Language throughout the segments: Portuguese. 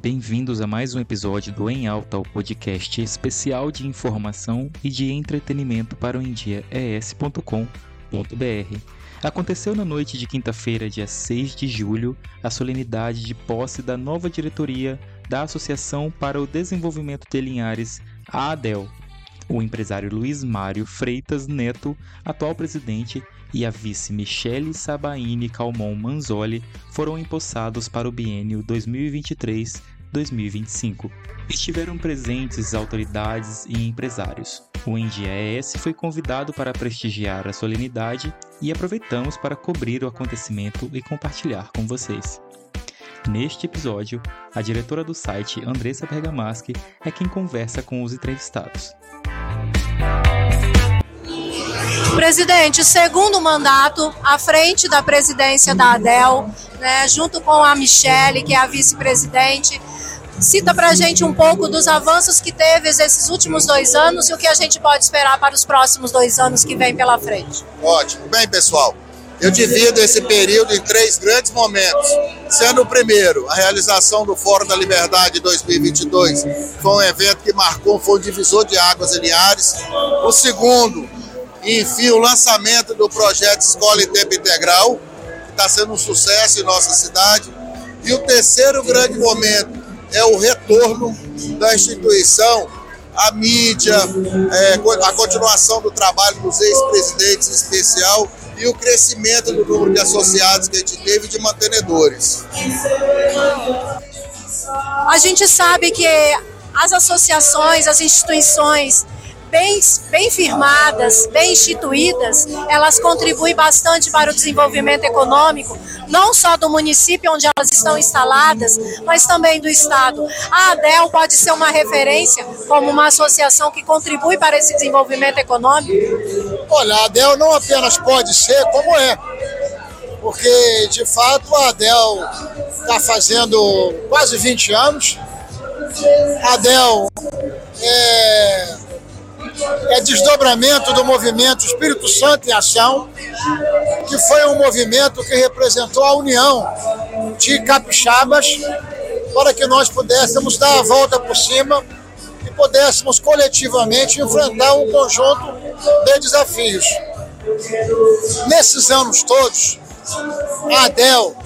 bem-vindos a mais um episódio do Em Alta, o podcast especial de informação e de entretenimento para o endiaes.com.br. Aconteceu na noite de quinta-feira, dia 6 de julho, a solenidade de posse da nova diretoria da Associação para o Desenvolvimento de Linhares, a ADEL. O empresário Luiz Mário Freitas Neto, atual presidente, e a vice Michele Sabaini Calmon Manzoli foram empossados para o biênio 2023-2025. Estiveram presentes autoridades e empresários. O NDES foi convidado para prestigiar a solenidade e aproveitamos para cobrir o acontecimento e compartilhar com vocês. Neste episódio, a diretora do site, Andressa Bergamaschi, é quem conversa com os entrevistados. Presidente, segundo mandato à frente da presidência da ADEL, né, junto com a Michele, que é a vice-presidente. Cita para a gente um pouco dos avanços que teve esses últimos dois anos e o que a gente pode esperar para os próximos dois anos que vem pela frente. Ótimo. Bem, pessoal, eu divido esse período em três grandes momentos, sendo o primeiro a realização do Fórum da Liberdade 2022, foi um evento que marcou, foi um divisor de águas em Linhares. O segundo, enfim, o lançamento do projeto Escola em Tempo Integral, que está sendo um sucesso em nossa cidade. E o terceiro grande momento é o retorno da instituição à mídia, é, a continuação do trabalho dos ex-presidentes em especial e o crescimento do número de associados que a gente teve de mantenedores. A gente sabe que as associações, as instituições bem, bem firmadas, bem instituídas, elas contribuem bastante para o desenvolvimento econômico, não só do município onde elas estão instaladas, mas também do Estado. A ADEL pode ser uma referência como uma associação que contribui para esse desenvolvimento econômico? Olha, a ADEL não apenas pode ser, como é. Porque, de fato, a ADEL está fazendo quase 20 anos. A ADEL é é desdobramento do movimento Espírito Santo em Ação, que foi um movimento que representou a união de capixabas para que nós pudéssemos dar a volta por cima e pudéssemos coletivamente enfrentar um conjunto de desafios. Nesses anos todos, a ADEL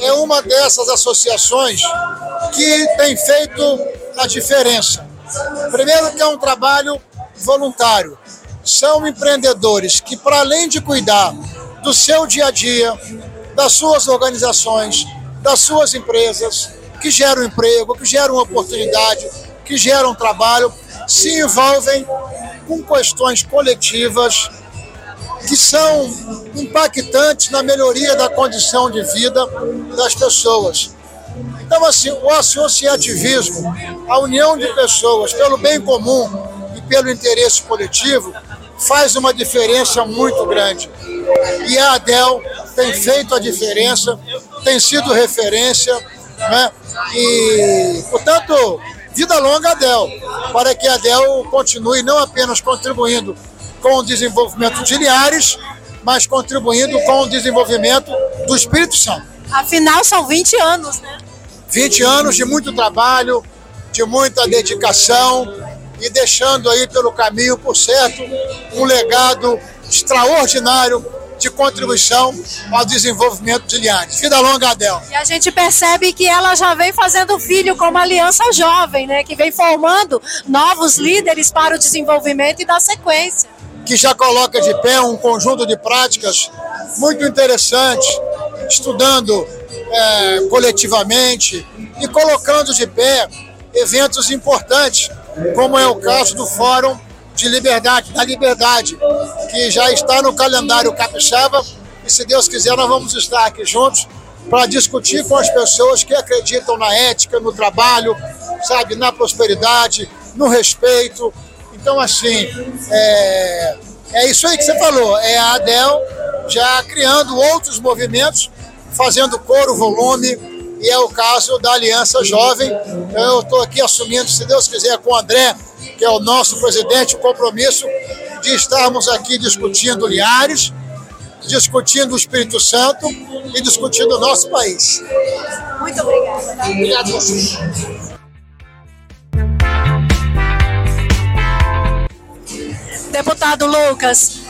é uma dessas associações que tem feito a diferença. Primeiro que é um trabalho voluntário. São empreendedores que, para além de cuidar do seu dia a dia, das suas organizações, das suas empresas, que geram emprego, que geram oportunidade, que geram trabalho, se envolvem com questões coletivas que são impactantes na melhoria da condição de vida das pessoas. Então, assim, o associativismo, a união de pessoas pelo bem comum, pelo interesse coletivo, faz uma diferença muito grande. E a ADEL tem feito a diferença, tem sido referência, né? e, portanto, vida longa ADEL, para que a ADEL continue não apenas contribuindo com o desenvolvimento de Liares, mas contribuindo com o desenvolvimento do Espírito Santo. Afinal, são 20 anos, né? 20 anos de muito trabalho, de muita dedicação, e deixando aí pelo caminho, por certo, um legado extraordinário de contribuição ao desenvolvimento de Liane. Vida longa, Adel. E a gente percebe que ela já vem fazendo filho como Aliança Jovem, né? que vem formando novos líderes para o desenvolvimento e da sequência. Que já coloca de pé um conjunto de práticas muito interessantes, estudando é, coletivamente e colocando de pé eventos importantes como é o caso do Fórum de Liberdade, da Liberdade, que já está no calendário capixaba e se Deus quiser nós vamos estar aqui juntos para discutir com as pessoas que acreditam na ética, no trabalho, sabe, na prosperidade, no respeito. Então, assim, é, é isso aí que você falou. É a ADEL já criando outros movimentos, fazendo coro, volume, e é o caso da Aliança Jovem. Eu estou aqui assumindo, se Deus quiser, com o André, que é o nosso presidente, o compromisso de estarmos aqui discutindo Liares, discutindo o Espírito Santo e discutindo o nosso país. Muito obrigada. Tá? Obrigado a você. Deputado Lucas,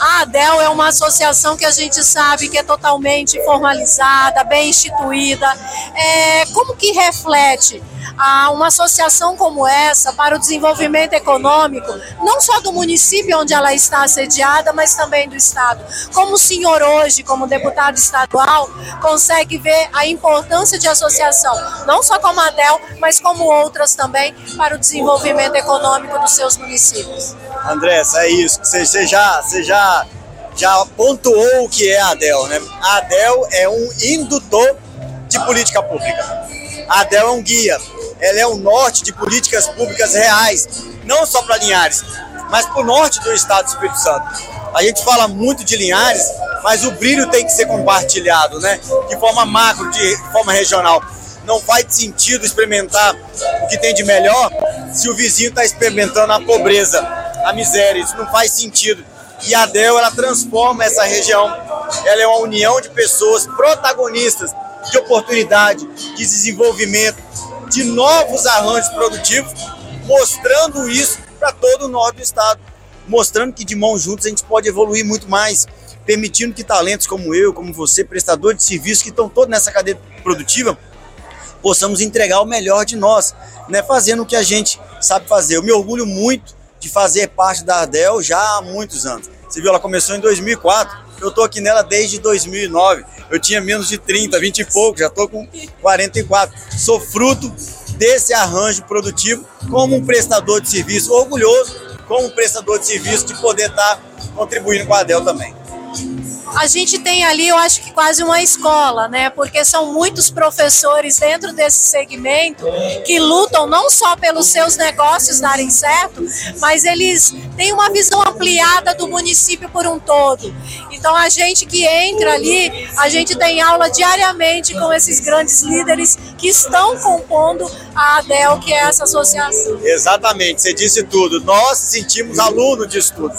a ADEL é uma associação que a gente sabe que é totalmente formalizada, bem instituída. É, como que reflete a uma associação como essa para o desenvolvimento econômico, não só do município onde ela está sediada, mas também do Estado. Como o senhor hoje, como deputado estadual, consegue ver a importância de associação, não só como a ADEL, mas como outras também, para o desenvolvimento econômico dos seus municípios? Andressa, é isso. Você já, você já, já pontuou o que é a ADEL, né? A ADEL é um indutor de política pública. A ADEL é um guia, ela é um norte de políticas públicas reais, não só para Linhares, mas para o norte do estado do Espírito Santo. A gente fala muito de Linhares, mas o brilho tem que ser compartilhado, né? De forma macro, de forma regional. Não faz sentido experimentar o que tem de melhor se o vizinho está experimentando a pobreza, a miséria. Isso não faz sentido. E a DEL, ela transforma essa região. Ela é uma união de pessoas protagonistas de oportunidade, de desenvolvimento, de novos arranjos produtivos, mostrando isso para todo o norte do estado, mostrando que de mãos juntas a gente pode evoluir muito mais, permitindo que talentos como eu, como você, prestadores de serviços que estão todos nessa cadeia produtiva, possamos entregar o melhor de nós, né, fazendo o que a gente sabe fazer. Eu me orgulho muito de fazer parte da Ardel já há muitos anos. Você viu, ela começou em 2004, eu estou aqui nela desde 2009. Eu tinha menos de 30, 20 e pouco, já estou com 44. Sou fruto desse arranjo produtivo como um prestador de serviço, orgulhoso como um prestador de serviço de poder estar contribuindo com a Adel também a gente tem ali, eu acho que quase uma escola, né? Porque são muitos professores dentro desse segmento que lutam não só pelos seus negócios darem certo, mas eles têm uma visão ampliada do município por um todo. Então a gente que entra ali, a gente tem aula diariamente com esses grandes líderes que estão compondo a ADEL, que é essa associação. Exatamente, você disse tudo. Nós sentimos aluno disso tudo.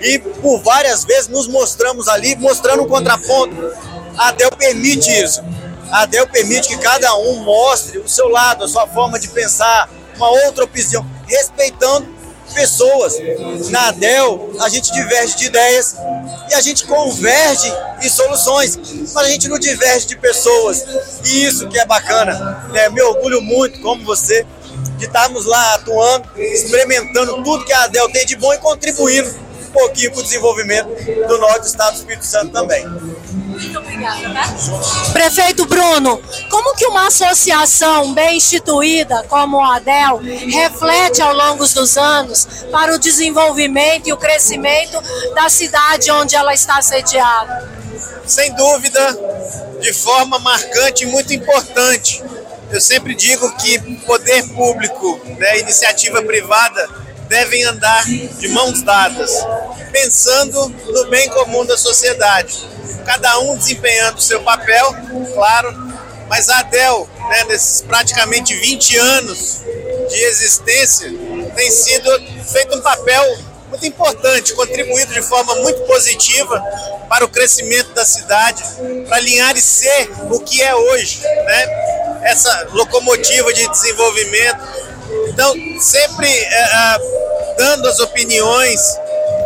E por várias vezes nos mostramos ali, mostrando um contraponto. A ADEL permite isso. A ADEL permite que cada um mostre o seu lado, a sua forma de pensar, uma outra opinião, respeitando pessoas. Na ADEL, a gente diverge de ideias e a gente converge em soluções, mas a gente não diverge de pessoas. E isso que é bacana. Né? Me orgulho muito, como você, de estarmos lá atuando, experimentando tudo que a ADEL tem de bom e contribuindo pouquinho para o desenvolvimento do norte do estado do Espírito Santo também. Muito obrigada, tá? Prefeito Bruno, como que uma associação bem instituída como a ADEL reflete ao longo dos anos para o desenvolvimento e o crescimento da cidade onde ela está sediada? Sem dúvida, de forma marcante e muito importante. Eu sempre digo que poder público, né, iniciativa privada, devem andar de mãos dadas, pensando no bem comum da sociedade. Cada um desempenhando seu papel, claro, mas a ADEL, né, nesses praticamente 20 anos de existência, tem sido feito um papel muito importante, contribuído de forma muito positiva para o crescimento da cidade, para Linhares ser o que é hoje, né? essa locomotiva de desenvolvimento. Então, sempre é, dando as opiniões,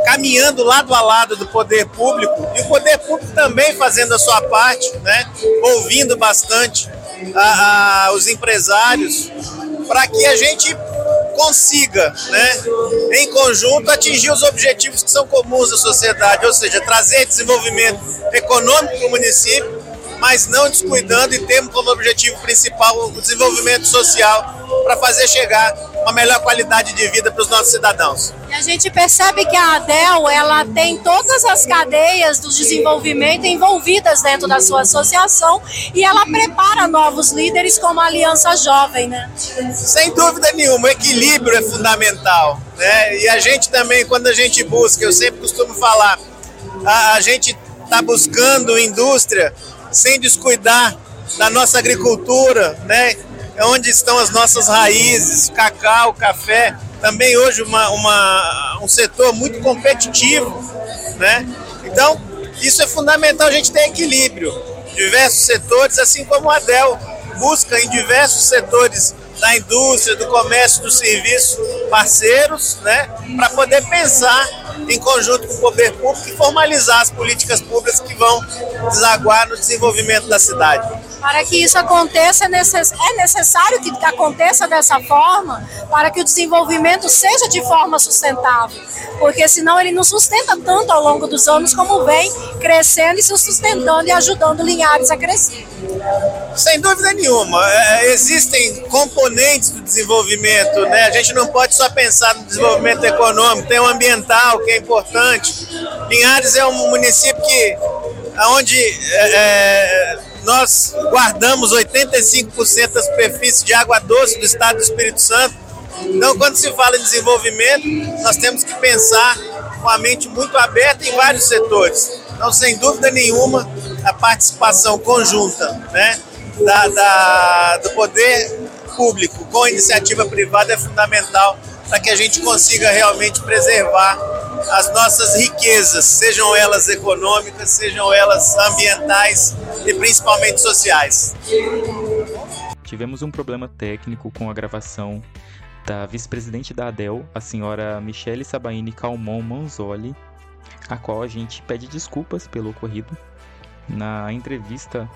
caminhando lado a lado do poder público e o poder público também fazendo a sua parte, né? ouvindo bastante a, a, os empresários para que a gente consiga, né, em conjunto, atingir os objetivos que são comuns da sociedade, ou seja, trazer desenvolvimento econômico para o município, mas não descuidando e tendo como objetivo principal o desenvolvimento social para fazer chegar uma melhor qualidade de vida para os nossos cidadãos. E a gente percebe que a ADEL ela tem todas as cadeias do desenvolvimento envolvidas dentro da sua associação e ela prepara novos líderes como a Aliança Jovem, né? Sem dúvida nenhuma, o equilíbrio é fundamental, né? E a gente também, quando a gente busca, eu sempre costumo falar, a, a gente está buscando indústria sem descuidar da nossa agricultura, né? É onde estão as nossas raízes, cacau, café, também hoje uma, uma, um setor muito competitivo, né? Então, isso é fundamental a gente ter equilíbrio, diversos setores, assim como a Dell busca em diversos setores da indústria, do comércio, do serviço, parceiros, né, para poder pensar em conjunto com o poder público e formalizar as políticas públicas que vão desaguar no desenvolvimento da cidade. Para que isso aconteça, é, é necessário que aconteça dessa forma para que o desenvolvimento seja de forma sustentável, porque senão ele não sustenta tanto ao longo dos anos como vem crescendo e se sustentando e ajudando Linhares a crescer. Sem dúvida nenhuma, é, existem componentes do desenvolvimento, né? A gente não pode só pensar no desenvolvimento econômico, tem o ambiental que é importante. Linhares é um município que, onde é, é nós guardamos 85% da superfície de água doce do estado do Espírito Santo. Então, quando se fala em desenvolvimento, nós temos que pensar com a mente muito aberta em vários setores. Então, sem dúvida nenhuma, a participação conjunta né, da, da, do poder público com a iniciativa privada é fundamental para que a gente consiga realmente preservar as nossas riquezas, sejam elas econômicas, sejam elas ambientais e principalmente sociais. Tivemos um problema técnico com a gravação da vice-presidente da ADEL, a senhora Michele Sabaini Calmon Manzoli, a qual a gente pede desculpas pelo ocorrido. Na entrevista,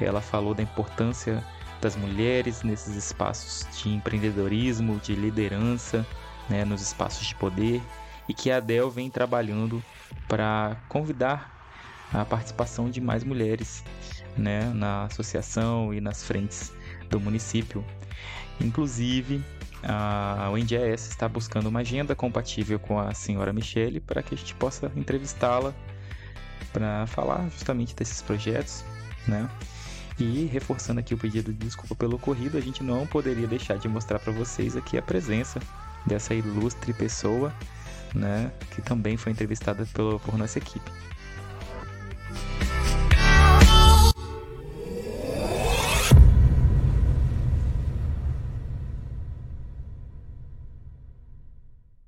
ela falou da importância das mulheres nesses espaços de empreendedorismo, de liderança, né, nos espaços de poder e que a Adel vem trabalhando para convidar a participação de mais mulheres né, na associação e nas frentes do município. Inclusive, a UNDS está buscando uma agenda compatível com a senhora Michele para que a gente possa entrevistá-la para falar justamente desses projetos, né? E reforçando aqui o pedido de desculpa pelo ocorrido, a gente não poderia deixar de mostrar para vocês aqui a presença dessa ilustre pessoa, né, que também foi entrevistada pelo, por nossa equipe.